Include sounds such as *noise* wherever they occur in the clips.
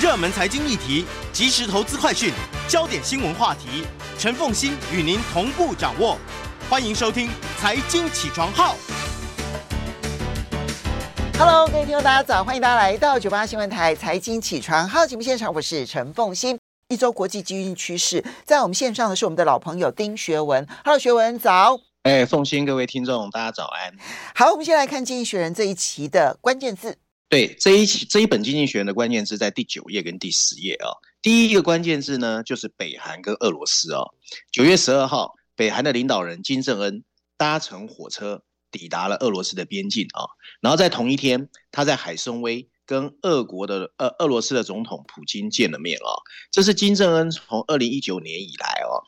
热门财经议题、即时投资快讯、焦点新闻话题，陈凤欣与您同步掌握。欢迎收听《财经起床号》。Hello，各位听众，大家早！欢迎大家来到九八新闻台《财经起床号》节目现场，我是陈凤欣。一周国际经济趋势，在我们线上的是我们的老朋友丁学文。Hello，学文早。哎，凤欣，各位听众，大家早安。好，我们先来看《经济学人》这一期的关键字。对，这一期这一本《经济学》的关键字在第九页跟第十页啊、哦。第一个关键字呢，就是北韩跟俄罗斯哦。九月十二号，北韩的领导人金正恩搭乘火车抵达了俄罗斯的边境啊、然后在同一天，他在海参崴。跟俄国的呃俄罗斯的总统普京见了面啊、哦，这是金正恩从二零一九年以来哦，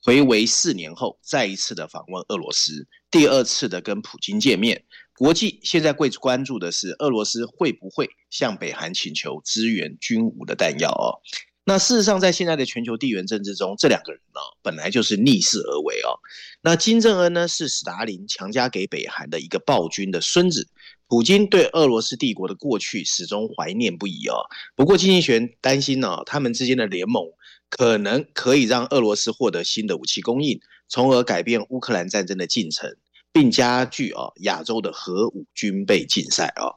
回违四年后再一次的访问俄罗斯，第二次的跟普京见面。国际现在最关注的是俄罗斯会不会向北韩请求支援军武的弹药哦。那事实上，在现在的全球地缘政治中，这两个人呢本来就是逆势而为哦。那金正恩呢是史达林强加给北韩的一个暴君的孙子。普京对俄罗斯帝国的过去始终怀念不已哦。不过，金济学担心呢、他们之间的联盟可能可以让俄罗斯获得新的武器供应，从而改变乌克兰战争的进程，并加剧哦亚洲的核武军备竞赛哦。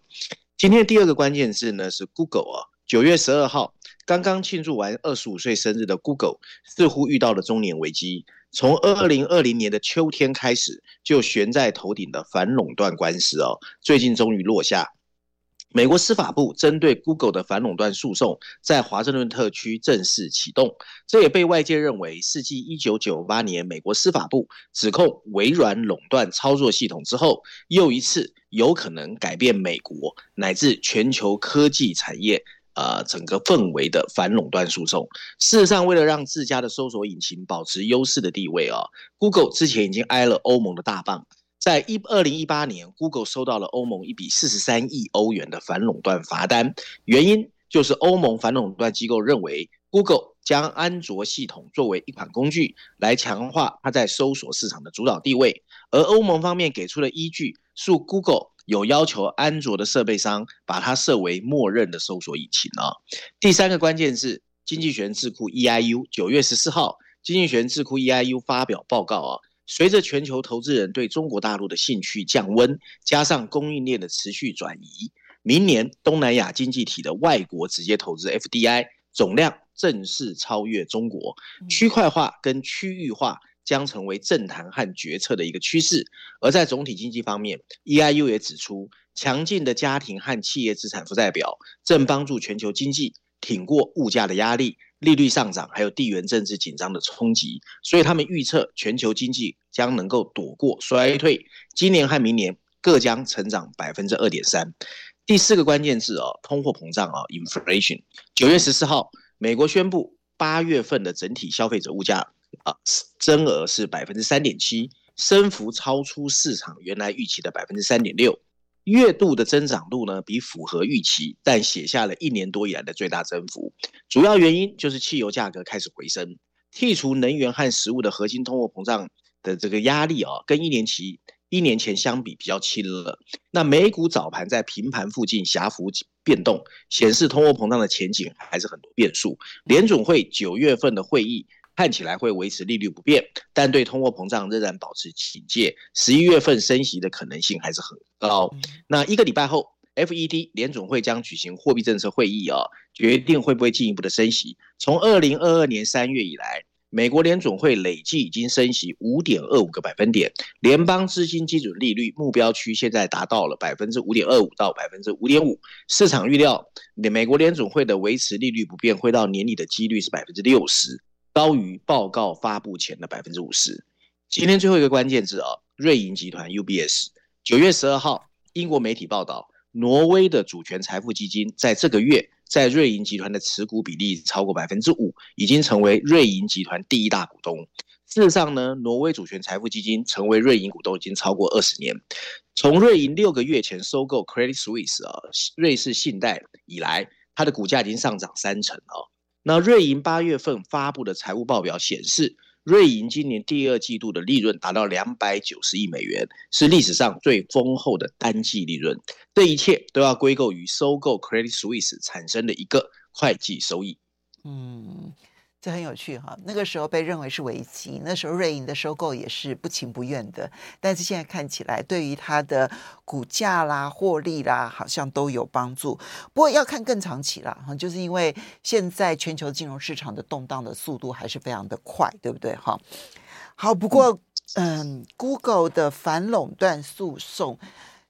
今天第二个关键字呢是 Google 啊，九月十二号刚刚庆祝完二十五岁生日的 Google 似乎遇到了中年危机。从二零二零年的秋天开始，就悬在头顶的反垄断官司哦，最近终于落下。美国司法部针对 Google 的反垄断诉讼在华盛顿特区正式启动，这也被外界认为是继一九九八年美国司法部指控微软垄断操作系统之后，又一次有可能改变美国乃至全球科技产业。呃，整个氛围的反垄断诉讼，事实上，为了让自家的搜索引擎保持优势的地位啊，Google 之前已经挨了欧盟的大棒。在一二零一八年，Google 收到了欧盟一笔四十三亿欧元的反垄断罚单，原因就是欧盟反垄断机构认为，Google 将安卓系统作为一款工具来强化它在搜索市场的主导地位，而欧盟方面给出的依据是 Google。有要求安卓的设备商把它设为默认的搜索引擎啊。第三个关键是经济学智库 EIU 九月十四号，经济学智库 EIU 发表报告啊，随着全球投资人对中国大陆的兴趣降温，加上供应链的持续转移，明年东南亚经济体的外国直接投资 FDI 总量正式超越中国，区块化跟区域化。将成为政坛和决策的一个趋势。而在总体经济方面，EIU 也指出，强劲的家庭和企业资产负债表正帮助全球经济挺过物价的压力、利率上涨，还有地缘政治紧张的冲击。所以他们预测全球经济将能够躲过衰退，今年和明年各将成长百分之二点三。第四个关键字哦，通货膨胀啊，inflation。九月十四号，美国宣布八月份的整体消费者物价。啊，增额是百分之三点七，升幅超出市场原来预期的百分之三点六，月度的增长度呢比符合预期，但写下了一年多以来的最大增幅。主要原因就是汽油价格开始回升，剔除能源和食物的核心通货膨胀的这个压力啊，跟一年期一年前相比比较轻了。那美股早盘在平盘附近狭幅变动，显示通货膨胀的前景还是很多变数。联准会九月份的会议。看起来会维持利率不变，但对通货膨胀仍然保持警戒。十一月份升息的可能性还是很高。那一个礼拜后，FED 联总会将举行货币政策会议哦，决定会不会进一步的升息。从二零二二年三月以来，美国联总会累计已经升息五点二五个百分点，联邦资金基准利率目标区现在达到了百分之五点二五到百分之五点五。市场预料，美国联总会的维持利率不变，会到年底的几率是百分之六十。高于报告发布前的百分之五十。今天最后一个关键字啊，瑞银集团 UBS。九月十二号，英国媒体报道，挪威的主权财富基金在这个月在瑞银集团的持股比例超过百分之五，已经成为瑞银集团第一大股东。事实上呢，挪威主权财富基金成为瑞银股东已经超过二十年。从瑞银六个月前收购 Credit Suisse 啊，瑞士信贷以来，它的股价已经上涨三成啊。那瑞银八月份发布的财务报表显示，瑞银今年第二季度的利润达到两百九十亿美元，是历史上最丰厚的单季利润。这一切都要归咎于收购 Credit Suisse 产生的一个会计收益。嗯。这很有趣哈，那个时候被认为是危机，那时候瑞银的收购也是不情不愿的，但是现在看起来，对于它的股价啦、获利啦，好像都有帮助。不过要看更长期啦哈，就是因为现在全球金融市场的动荡的速度还是非常的快，对不对哈？好，不过嗯，Google 的反垄断诉讼，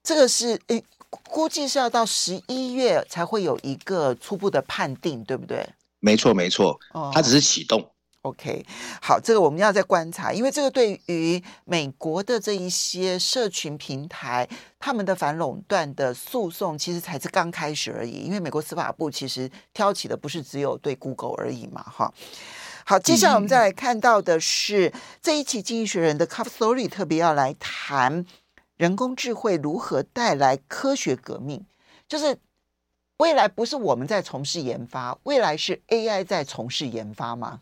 这个是诶，估计是要到十一月才会有一个初步的判定，对不对？没错，没错，它只是启动。Oh, OK，好，这个我们要再观察，因为这个对于美国的这一些社群平台，他们的反垄断的诉讼其实才是刚开始而已。因为美国司法部其实挑起的不是只有对 Google 而已嘛，哈。好，接下来我们再来看到的是、嗯、这一期《经济学人》的 Cover Story 特别要来谈人工智慧如何带来科学革命，就是。未来不是我们在从事研发，未来是 AI 在从事研发吗？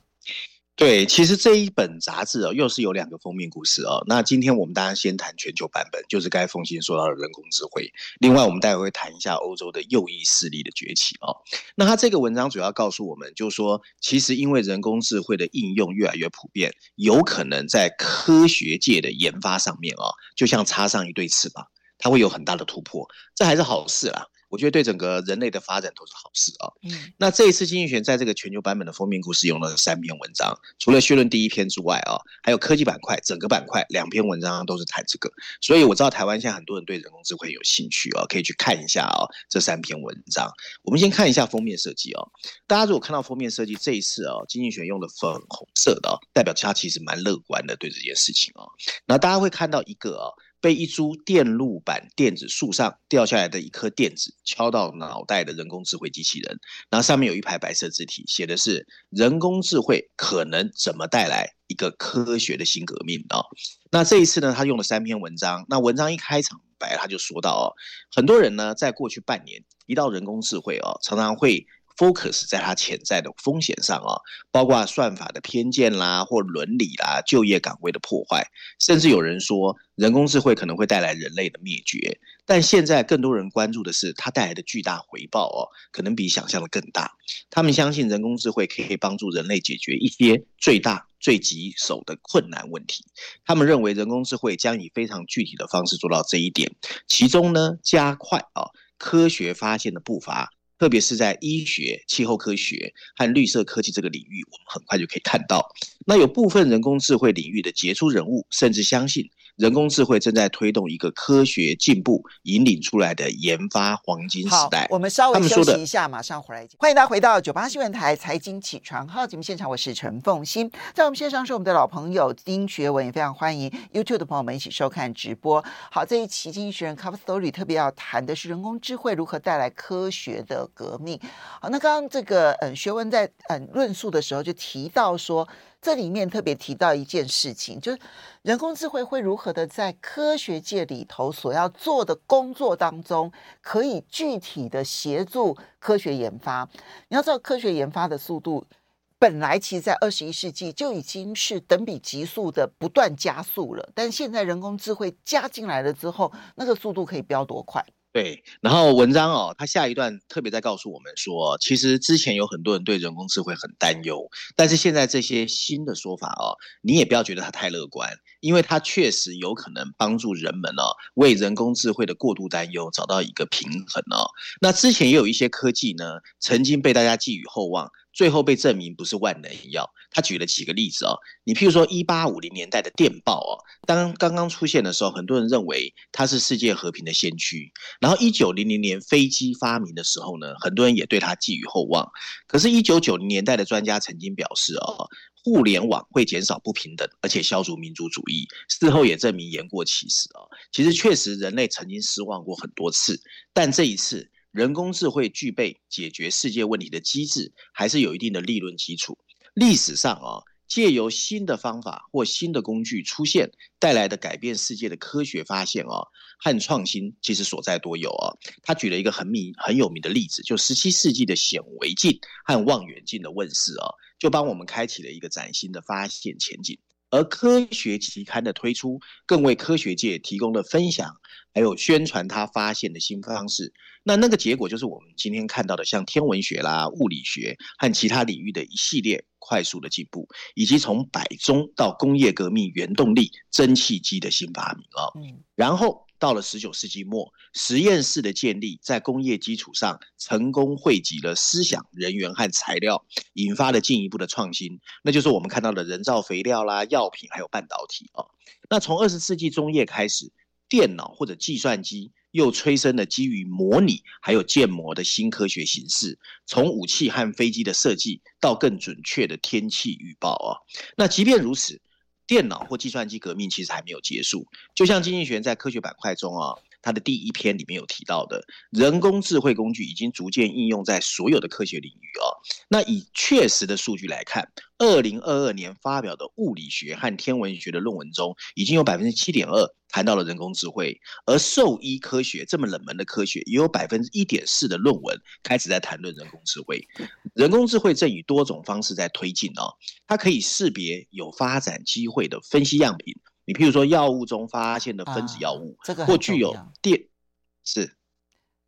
对，其实这一本杂志哦，又是有两个封面故事哦。那今天我们当然先谈全球版本，就是该封信说到的人工智慧。另外，我们待会会谈一下欧洲的右翼势力的崛起哦。那他这个文章主要告诉我们，就是说，其实因为人工智慧的应用越来越普遍，有可能在科学界的研发上面哦，就像插上一对翅膀，它会有很大的突破，这还是好事啦。我觉得对整个人类的发展都是好事啊。嗯，那这一次经济学在这个全球版本的封面故事用了三篇文章，除了绪论第一篇之外啊，还有科技板块整个板块两篇文章都是谈这个。所以我知道台湾现在很多人对人工智慧有兴趣啊，可以去看一下啊这三篇文章。我们先看一下封面设计啊，大家如果看到封面设计这一次啊，经济学用的粉红色的，代表它其实蛮乐观的对这件事情啊。那大家会看到一个啊。被一株电路板电子树上掉下来的一颗电子敲到脑袋的人工智慧机器人，然后上面有一排白色字体，写的是“人工智慧可能怎么带来一个科学的新革命”哦。那这一次呢，他用了三篇文章。那文章一开场白，他就说到哦，很多人呢在过去半年一到人工智慧哦，常常会。Focus 在它潜在的风险上啊，包括算法的偏见啦，或伦理啦，就业岗位的破坏，甚至有人说人工智慧可能会带来人类的灭绝。但现在更多人关注的是它带来的巨大回报哦，可能比想象的更大。他们相信人工智慧可以帮助人类解决一些最大、最棘手的困难问题。他们认为人工智慧将以非常具体的方式做到这一点，其中呢，加快啊科学发现的步伐。特别是在医学、气候科学和绿色科技这个领域，我们很快就可以看到。那有部分人工智慧领域的杰出人物，甚至相信。人工智慧正在推动一个科学进步引领出来的研发黄金时代。我们稍微休息一下，马上回来。欢迎大家回到九八新闻台财经起床号节目现场，我是陈凤欣。在我们线上是我们的老朋友丁学文，也非常欢迎 YouTube 的朋友们一起收看直播。好，这一期经济学人 Cover Story 特别要谈的是人工智慧如何带来科学的革命。好，那刚刚这个嗯学文在嗯论述的时候就提到说。这里面特别提到一件事情，就是人工智慧会如何的在科学界里头所要做的工作当中，可以具体的协助科学研发。你要知道，科学研发的速度本来其实在二十一世纪就已经是等比急速的不断加速了，但现在人工智慧加进来了之后，那个速度可以飙多快？对，然后文章哦，他下一段特别在告诉我们说，其实之前有很多人对人工智慧很担忧，但是现在这些新的说法哦，你也不要觉得它太乐观，因为它确实有可能帮助人们哦，为人工智慧的过度担忧找到一个平衡哦。那之前也有一些科技呢，曾经被大家寄予厚望。最后被证明不是万能药。他举了几个例子哦，你譬如说一八五零年代的电报哦，当刚刚出现的时候，很多人认为它是世界和平的先驱。然后一九零零年飞机发明的时候呢，很多人也对它寄予厚望。可是，一九九零年代的专家曾经表示哦，互联网会减少不平等，而且消除民族主义。事后也证明言过其实哦。其实确实人类曾经失望过很多次，但这一次。人工智慧具备解决世界问题的机制，还是有一定的理论基础。历史上啊，借由新的方法或新的工具出现带来的改变世界的科学发现啊和创新，其实所在多有啊。他举了一个很名很有名的例子，就十七世纪的显微镜和望远镜的问世啊，就帮我们开启了一个崭新的发现前景。而科学期刊的推出，更为科学界提供了分享，还有宣传他发现的新方式。那那个结果就是我们今天看到的，像天文学啦、物理学和其他领域的一系列快速的进步，以及从摆钟到工业革命原动力蒸汽机的新发明啊。嗯，然后。到了十九世纪末，实验室的建立在工业基础上成功汇集了思想、人员和材料，引发了进一步的创新，那就是我们看到的人造肥料啦、药品还有半导体啊。那从二十世纪中叶开始，电脑或者计算机又催生了基于模拟还有建模的新科学形式，从武器和飞机的设计到更准确的天气预报啊。那即便如此。电脑或计算机革命其实还没有结束，就像经济学在科学板块中啊，他的第一篇里面有提到的，人工智慧工具已经逐渐应用在所有的科学领域啊。那以确实的数据来看，二零二二年发表的物理学和天文学的论文中，已经有百分之七点二谈到了人工智慧，而兽医科学这么冷门的科学，也有百分之一点四的论文开始在谈论人工智慧。人工智慧正以多种方式在推进哦，它可以识别有发展机会的分析样品，你譬如说药物中发现的分子药物，啊、这个或具有电是。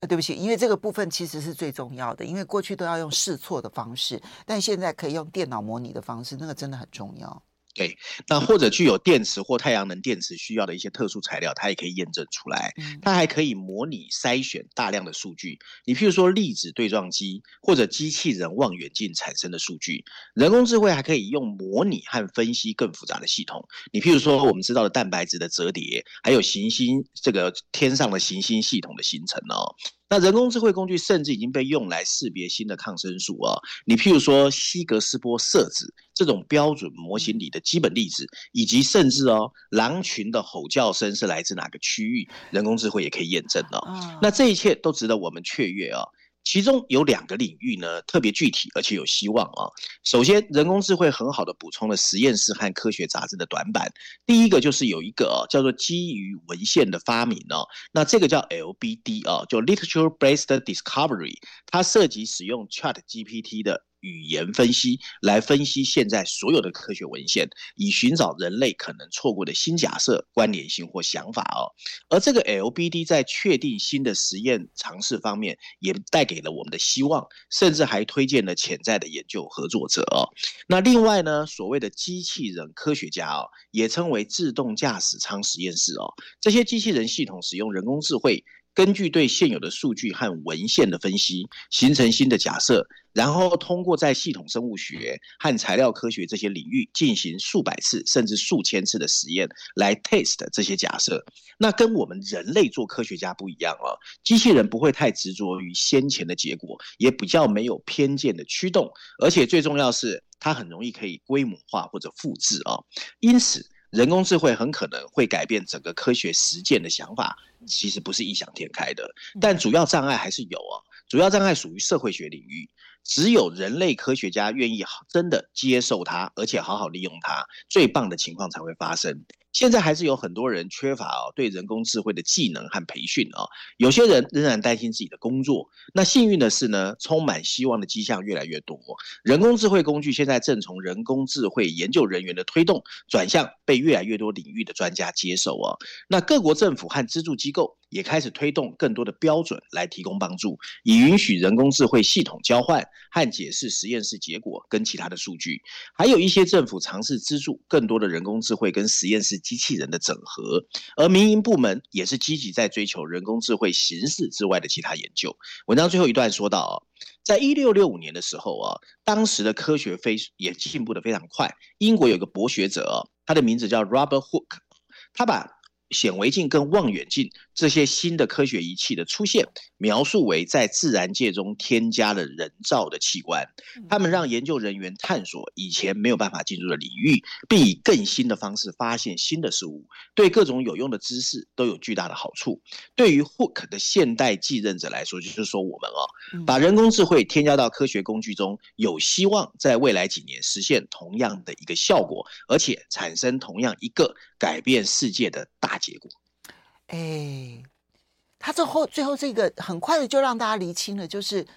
啊，对不起，因为这个部分其实是最重要的，因为过去都要用试错的方式，但现在可以用电脑模拟的方式，那个真的很重要。对，那或者具有电池或太阳能电池需要的一些特殊材料，它也可以验证出来。它还可以模拟筛选大量的数据，你譬如说粒子对撞机或者机器人望远镜产生的数据。人工智慧还可以用模拟和分析更复杂的系统，你譬如说我们知道的蛋白质的折叠，还有行星这个天上的行星系统的形成哦。那人工智慧工具甚至已经被用来识别新的抗生素啊，你譬如说希格斯波色子这种标准模型里的基本粒子，以及甚至哦狼群的吼叫声是来自哪个区域，人工智慧也可以验证哦。那这一切都值得我们雀跃啊。其中有两个领域呢，特别具体而且有希望啊。首先，人工智慧很好的补充了实验室和科学杂志的短板。第一个就是有一个啊叫做基于文献的发明哦，那这个叫 LBD 啊，就 Literature Based Discovery，它涉及使用 Chat GPT 的。语言分析来分析现在所有的科学文献，以寻找人类可能错过的新假设、关联性或想法哦。而这个 LBD 在确定新的实验尝试方面，也带给了我们的希望，甚至还推荐了潜在的研究合作者哦。那另外呢，所谓的机器人科学家哦，也称为自动驾驶舱实验室哦，这些机器人系统使用人工智慧。根据对现有的数据和文献的分析，形成新的假设，然后通过在系统生物学和材料科学这些领域进行数百次甚至数千次的实验，来 test 这些假设。那跟我们人类做科学家不一样哦，机器人不会太执着于先前的结果，也比较没有偏见的驱动，而且最重要是它很容易可以规模化或者复制啊。因此，人工智慧很可能会改变整个科学实践的想法。其实不是异想天开的，但主要障碍还是有啊。主要障碍属于社会学领域，只有人类科学家愿意真的接受它，而且好好利用它，最棒的情况才会发生。现在还是有很多人缺乏哦对人工智慧的技能和培训啊，有些人仍然担心自己的工作。那幸运的是呢，充满希望的迹象越来越多。人工智慧工具现在正从人工智慧研究人员的推动，转向被越来越多领域的专家接受啊。那各国政府和资助机构。也开始推动更多的标准来提供帮助，以允许人工智慧系统交换和解释实验室结果跟其他的数据。还有一些政府尝试资助更多的人工智慧跟实验室机器人的整合，而民营部门也是积极在追求人工智慧形式之外的其他研究。文章最后一段说到啊，在一六六五年的时候啊，当时的科学非也进步的非常快。英国有个博学者啊，他的名字叫 Robert Hooke，他把显微镜跟望远镜这些新的科学仪器的出现，描述为在自然界中添加了人造的器官，他们让研究人员探索以前没有办法进入的领域，并以更新的方式发现新的事物，对各种有用的知识都有巨大的好处。对于 Hooke 的现代继任者来说，就是说我们哦，把人工智慧添加到科学工具中，有希望在未来几年实现同样的一个效果，而且产生同样一个改变世界的大结果。哎。他最后最后这个很快的就让大家厘清了，就是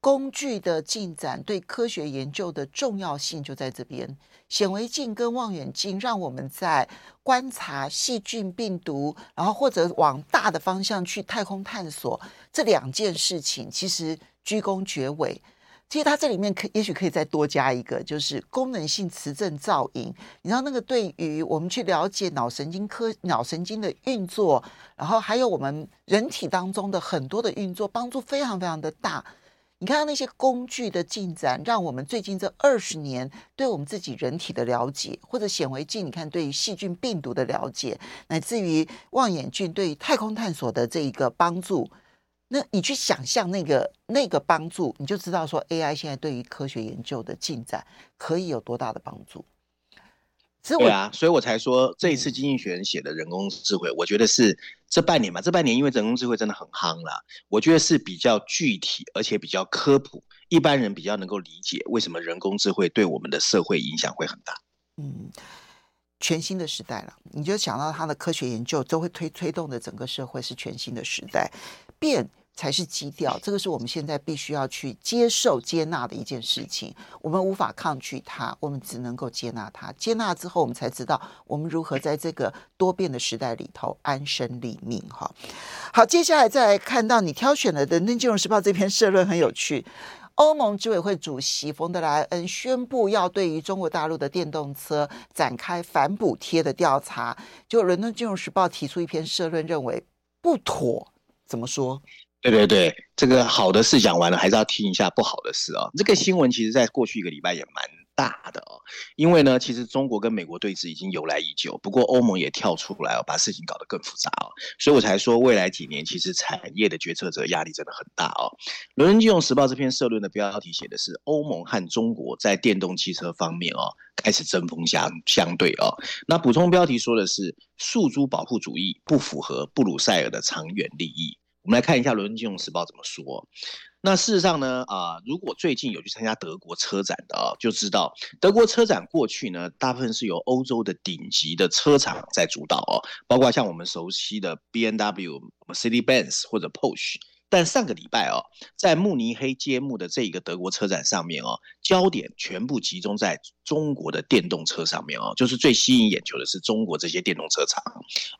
工具的进展对科学研究的重要性就在这边。显微镜跟望远镜让我们在观察细菌、病毒，然后或者往大的方向去太空探索这两件事情，其实居功厥伟。其实它这里面可也许可以再多加一个，就是功能性磁振造影。你知道那个对于我们去了解脑神经科、脑神经的运作，然后还有我们人体当中的很多的运作，帮助非常非常的大。你看到那些工具的进展，让我们最近这二十年对我们自己人体的了解，或者显微镜，你看对于细菌、病毒的了解，乃至于望远镜对于太空探索的这一个帮助，那你去想象那个那个帮助，你就知道说 AI 现在对于科学研究的进展可以有多大的帮助。对啊，所以我才说这一次经济学人写的人工智慧，我觉得是这半年嘛，这半年因为人工智慧真的很夯了，我觉得是比较具体而且比较科普，一般人比较能够理解为什么人工智慧对我们的社会影响会很大。嗯，全新的时代了，你就想到它的科学研究都会推推动的整个社会是全新的时代变。才是基调，这个是我们现在必须要去接受、接纳的一件事情。我们无法抗拒它，我们只能够接纳它。接纳之后，我们才知道我们如何在这个多变的时代里头安身立命。哈，好，接下来再来看到你挑选了的《伦敦金融时报》这篇社论很有趣。欧盟执委会主席冯德莱恩宣布要对于中国大陆的电动车展开反补贴的调查。就《伦敦金融时报》提出一篇社论，认为不妥。怎么说？对对对，这个好的事讲完了，还是要听一下不好的事啊。这个新闻其实在过去一个礼拜也蛮大的哦，因为呢，其实中国跟美国对峙已经由来已久，不过欧盟也跳出来哦，把事情搞得更复杂哦，所以我才说未来几年其实产业的决策者压力真的很大哦。《伦敦金融时报》这篇社论的标题写的是欧盟和中国在电动汽车方面哦开始针锋相相对哦。那补充标题说的是诉诸保护主义不符合布鲁塞尔的长远利益。我们来看一下《伦敦金融时报》怎么说。那事实上呢，啊、如果最近有去参加德国车展的啊，就知道德国车展过去呢，大部分是由欧洲的顶级的车厂在主导哦，包括像我们熟悉的 B M W、C D Bens 或者 Porsche。但上个礼拜哦，在慕尼黑揭幕的这一个德国车展上面哦，焦点全部集中在中国的电动车上面哦，就是最吸引眼球的是中国这些电动车厂，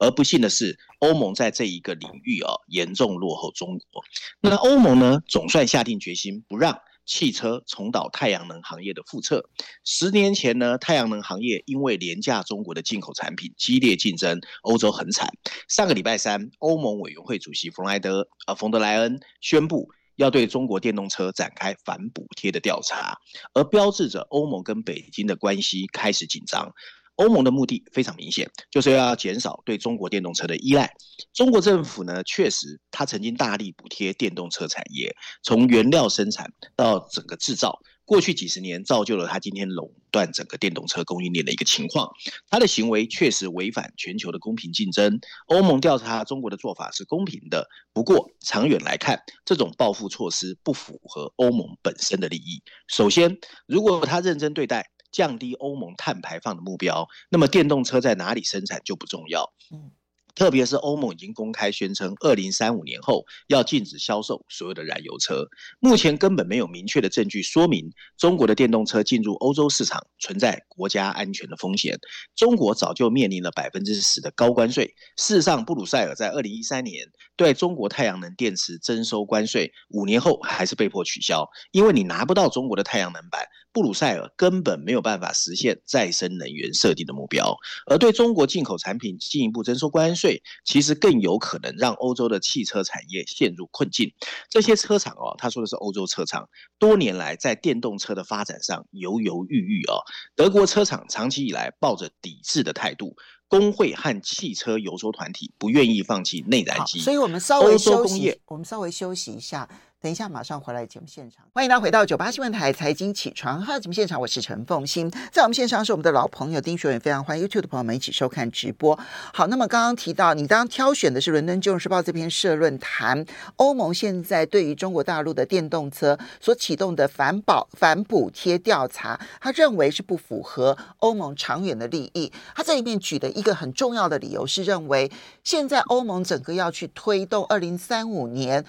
而不幸的是，欧盟在这一个领域哦，严重落后中国。那欧盟呢，总算下定决心不让。汽车重蹈太阳能行业的覆辙。十年前呢，太阳能行业因为廉价中国的进口产品激烈竞争，欧洲很惨。上个礼拜三，欧盟委员会主席冯莱德啊冯德莱恩宣布要对中国电动车展开反补贴的调查，而标志着欧盟跟北京的关系开始紧张。欧盟的目的非常明显，就是要减少对中国电动车的依赖。中国政府呢，确实他曾经大力补贴电动车产业，从原料生产到整个制造，过去几十年造就了他今天垄断整个电动车供应链的一个情况。他的行为确实违反全球的公平竞争。欧盟调查中国的做法是公平的，不过长远来看，这种报复措施不符合欧盟本身的利益。首先，如果他认真对待。降低欧盟碳排放的目标，那么电动车在哪里生产就不重要。嗯，特别是欧盟已经公开宣称，二零三五年后要禁止销售所有的燃油车。目前根本没有明确的证据说明中国的电动车进入欧洲市场存在国家安全的风险。中国早就面临了百分之十的高关税。事实上，布鲁塞尔在二零一三年对中国太阳能电池征收关税，五年后还是被迫取消，因为你拿不到中国的太阳能板。布鲁塞尔根本没有办法实现再生能源设定的目标，而对中国进口产品进一步征收关税，其实更有可能让欧洲的汽车产业陷入困境。这些车厂哦，他说的是欧洲车厂，多年来在电动车的发展上犹犹豫豫哦。德国车厂长期以来抱着抵制的态度，工会和汽车游说团体不愿意放弃内燃机，所以我们稍微休息，我们稍微休息一下。等一下，马上回来节目现场。欢迎大家回到九八新闻台财经起床号节目现场，我是陈凤馨。在我们线上是我们的老朋友丁学文，非常欢迎 YouTube 的朋友们一起收看直播。好，那么刚刚提到，你刚刚挑选的是《伦敦金融时报》这篇社论，谈欧盟现在对于中国大陆的电动车所启动的反保反补贴调查，他认为是不符合欧盟长远的利益。他这里面举的一个很重要的理由是认为，现在欧盟整个要去推动二零三五年。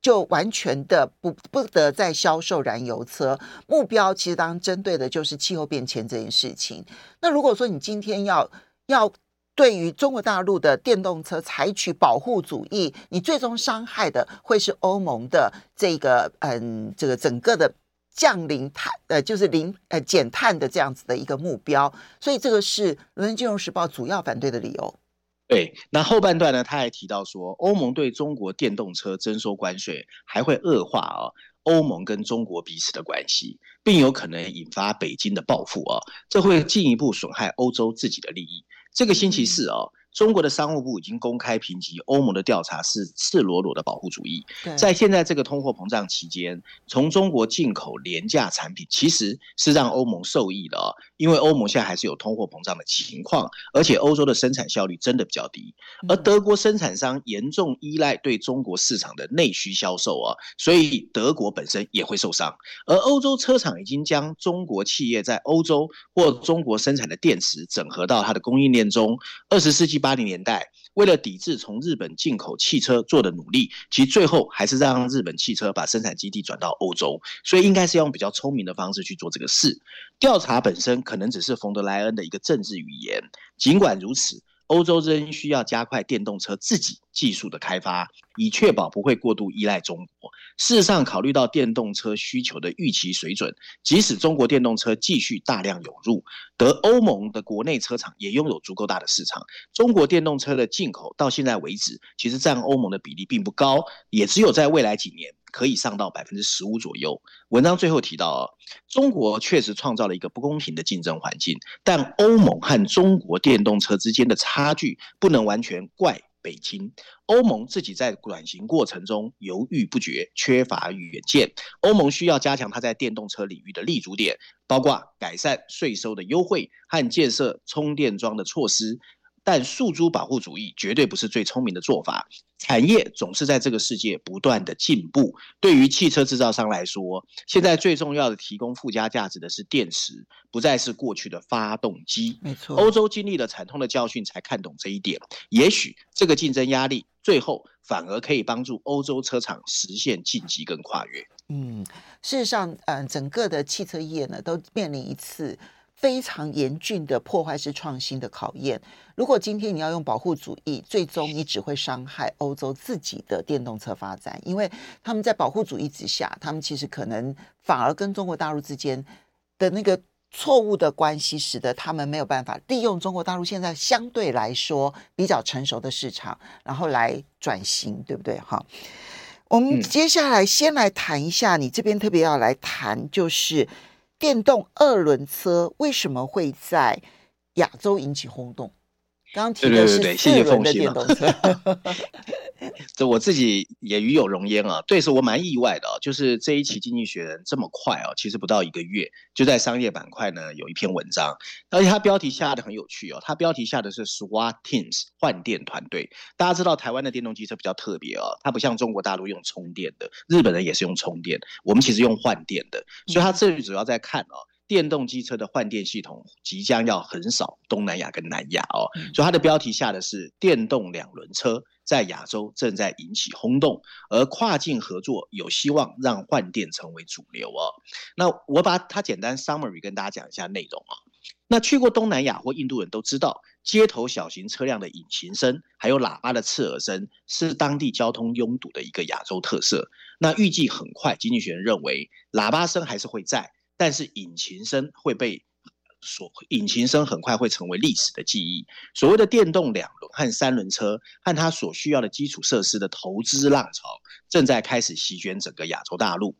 就完全的不不得再销售燃油车。目标其实当针对的就是气候变迁这件事情。那如果说你今天要要对于中国大陆的电动车采取保护主义，你最终伤害的会是欧盟的这个嗯这个整个的。降零碳，呃，就是零呃减碳的这样子的一个目标，所以这个是《伦敦金融时报》主要反对的理由。对，那后半段呢，他还提到说，欧盟对中国电动车征收关税，还会恶化啊、欧盟跟中国彼此的关系，并有可能引发北京的报复啊、哦，这会进一步损害欧洲自己的利益。这个星期四哦。中国的商务部已经公开评级欧盟的调查是赤裸裸的保护主义。在现在这个通货膨胀期间，从中国进口廉价产品其实是让欧盟受益的哦，因为欧盟现在还是有通货膨胀的情况，而且欧洲的生产效率真的比较低，而德国生产商严重依赖对中国市场的内需销售啊，所以德国本身也会受伤。而欧洲车厂已经将中国企业在欧洲或中国生产的电池整合到它的供应链中，二十世纪八八零年代，为了抵制从日本进口汽车做的努力，其实最后还是让日本汽车把生产基地转到欧洲，所以应该是用比较聪明的方式去做这个事。调查本身可能只是冯德莱恩的一个政治语言，尽管如此。欧洲仍需要加快电动车自己技术的开发，以确保不会过度依赖中国。事实上，考虑到电动车需求的预期水准，即使中国电动车继续大量涌入，德欧盟的国内车厂也拥有足够大的市场。中国电动车的进口到现在为止，其实占欧盟的比例并不高，也只有在未来几年。可以上到百分之十五左右。文章最后提到，中国确实创造了一个不公平的竞争环境，但欧盟和中国电动车之间的差距不能完全怪北京。欧盟自己在转型过程中犹豫不决，缺乏远见。欧盟需要加强它在电动车领域的立足点，包括改善税收的优惠和建设充电桩的措施。但诉诸保护主义绝对不是最聪明的做法。产业总是在这个世界不断的进步。对于汽车制造商来说，现在最重要的提供附加价值的是电池，不再是过去的发动机。没错，欧洲经历了惨痛的教训才看懂这一点。也许这个竞争压力最后反而可以帮助欧洲车厂实现晋级跟跨越。嗯，事实上，嗯，整个的汽车业呢都面临一次。非常严峻的破坏式创新的考验。如果今天你要用保护主义，最终你只会伤害欧洲自己的电动车发展，因为他们在保护主义之下，他们其实可能反而跟中国大陆之间的那个错误的关系，使得他们没有办法利用中国大陆现在相对来说比较成熟的市场，然后来转型，对不对？哈，我们接下来先来谈一下，你这边特别要来谈就是。电动二轮车为什么会在亚洲引起轰动？刚刚提的是四轮的电动车。*laughs* *laughs* 这我自己也与有荣焉啊，对，是我蛮意外的啊。就是这一期《经济学人》这么快啊，其实不到一个月，就在商业板块呢有一篇文章，而且它标题下的很有趣哦。它标题下的是 SWAT Teams 换电团队。大家知道台湾的电动机车比较特别哦，它不像中国大陆用充电的，日本人也是用充电，我们其实用换电的。所以它这里主要在看哦，电动机车的换电系统即将要横扫东南亚跟南亚哦。所以它的标题下的是电动两轮车。在亚洲正在引起轰动，而跨境合作有希望让换电成为主流哦。那我把它简单 summary 跟大家讲一下内容啊。那去过东南亚或印度人都知道，街头小型车辆的引擎声，还有喇叭的刺耳声，是当地交通拥堵的一个亚洲特色。那预计很快，经济学人认为，喇叭声还是会在，但是引擎声会被。所引擎声很快会成为历史的记忆。所谓的电动两轮和三轮车，和它所需要的基础设施的投资浪潮，正在开始席卷整个亚洲大陆。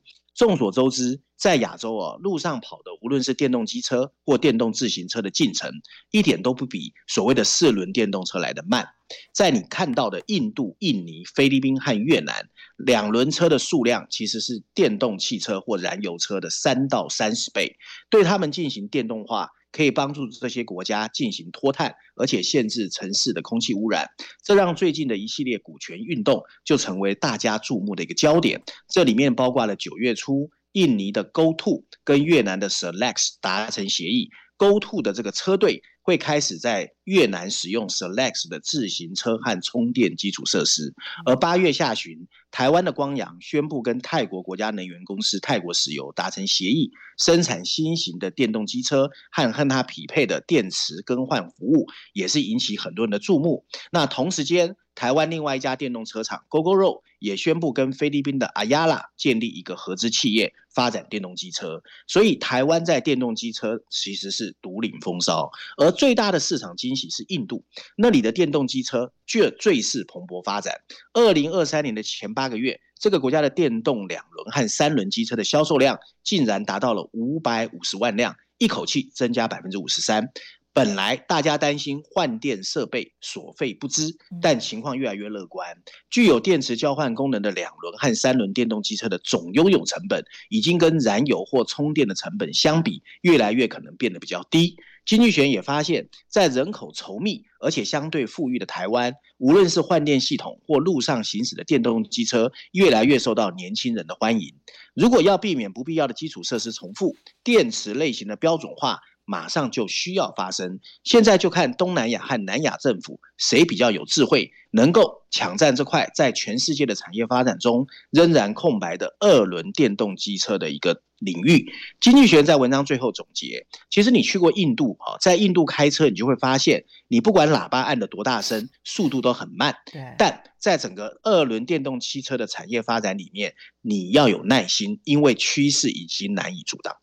众所周知，在亚洲啊，路上跑的无论是电动机车或电动自行车的进程，一点都不比所谓的四轮电动车来的慢。在你看到的印度、印尼、菲律宾和越南，两轮车的数量其实是电动汽车或燃油车的三到三十倍。对他们进行电动化，可以帮助这些国家进行脱碳，而且限制城市的空气污染。这让最近的一系列股权运动就成为大家注目的一个焦点。这里面包括了九月初印尼的 GoTo 跟越南的 Selects 达成协议。，GoTo 的这个车队会开始在越南使用 Select 的自行车和充电基础设施，而八月下旬，台湾的光阳宣布跟泰国国家能源公司泰国石油达成协议，生产新型的电动机车和和它匹配的电池更换服务，也是引起很多人的注目。那同时间，台湾另外一家电动车厂 Gogoro 也宣布跟菲律宾的 Ayala 建立一个合资企业，发展电动机车。所以台湾在电动机车其实是独领风骚，而最大的市场惊喜是印度，那里的电动机车却最是蓬勃发展。二零二三年的前八个月，这个国家的电动两轮和三轮机车的销售量竟然达到了五百五十万辆，一口气增加百分之五十三。本来大家担心换电设备所费不支，但情况越来越乐观。具有电池交换功能的两轮和三轮电动机车的总拥有成本，已经跟燃油或充电的成本相比，越来越可能变得比较低。经济学也发现，在人口稠密而且相对富裕的台湾，无论是换电系统或路上行驶的电动机车，越来越受到年轻人的欢迎。如果要避免不必要的基础设施重复，电池类型的标准化。马上就需要发生，现在就看东南亚和南亚政府谁比较有智慧，能够抢占这块在全世界的产业发展中仍然空白的二轮电动机车的一个领域。经济学人在文章最后总结，其实你去过印度啊，在印度开车，你就会发现，你不管喇叭按的多大声，速度都很慢。对。但在整个二轮电动汽车的产业发展里面，你要有耐心，因为趋势已经难以阻挡。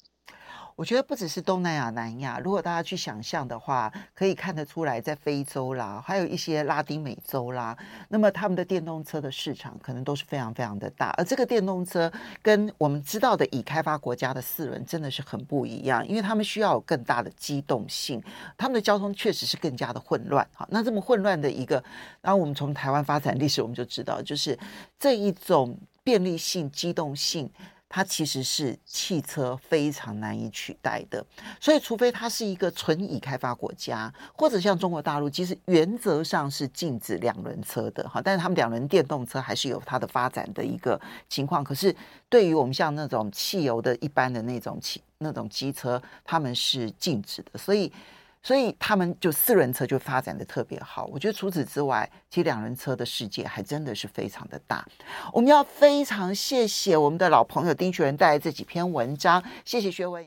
我觉得不只是东南亚、南亚，如果大家去想象的话，可以看得出来，在非洲啦，还有一些拉丁美洲啦，那么他们的电动车的市场可能都是非常非常的大。而这个电动车跟我们知道的已开发国家的四轮真的是很不一样，因为他们需要有更大的机动性，他们的交通确实是更加的混乱。好，那这么混乱的一个，然后我们从台湾发展历史，我们就知道，就是这一种便利性、机动性。它其实是汽车非常难以取代的，所以除非它是一个纯已开发国家，或者像中国大陆，其实原则上是禁止两轮车的哈，但是他们两轮电动车还是有它的发展的一个情况。可是对于我们像那种汽油的一般的那种汽那种机车，他们是禁止的，所以。所以他们就四轮车就发展的特别好。我觉得除此之外，其实两轮车的世界还真的是非常的大。我们要非常谢谢我们的老朋友丁学文带来这几篇文章，谢谢学文。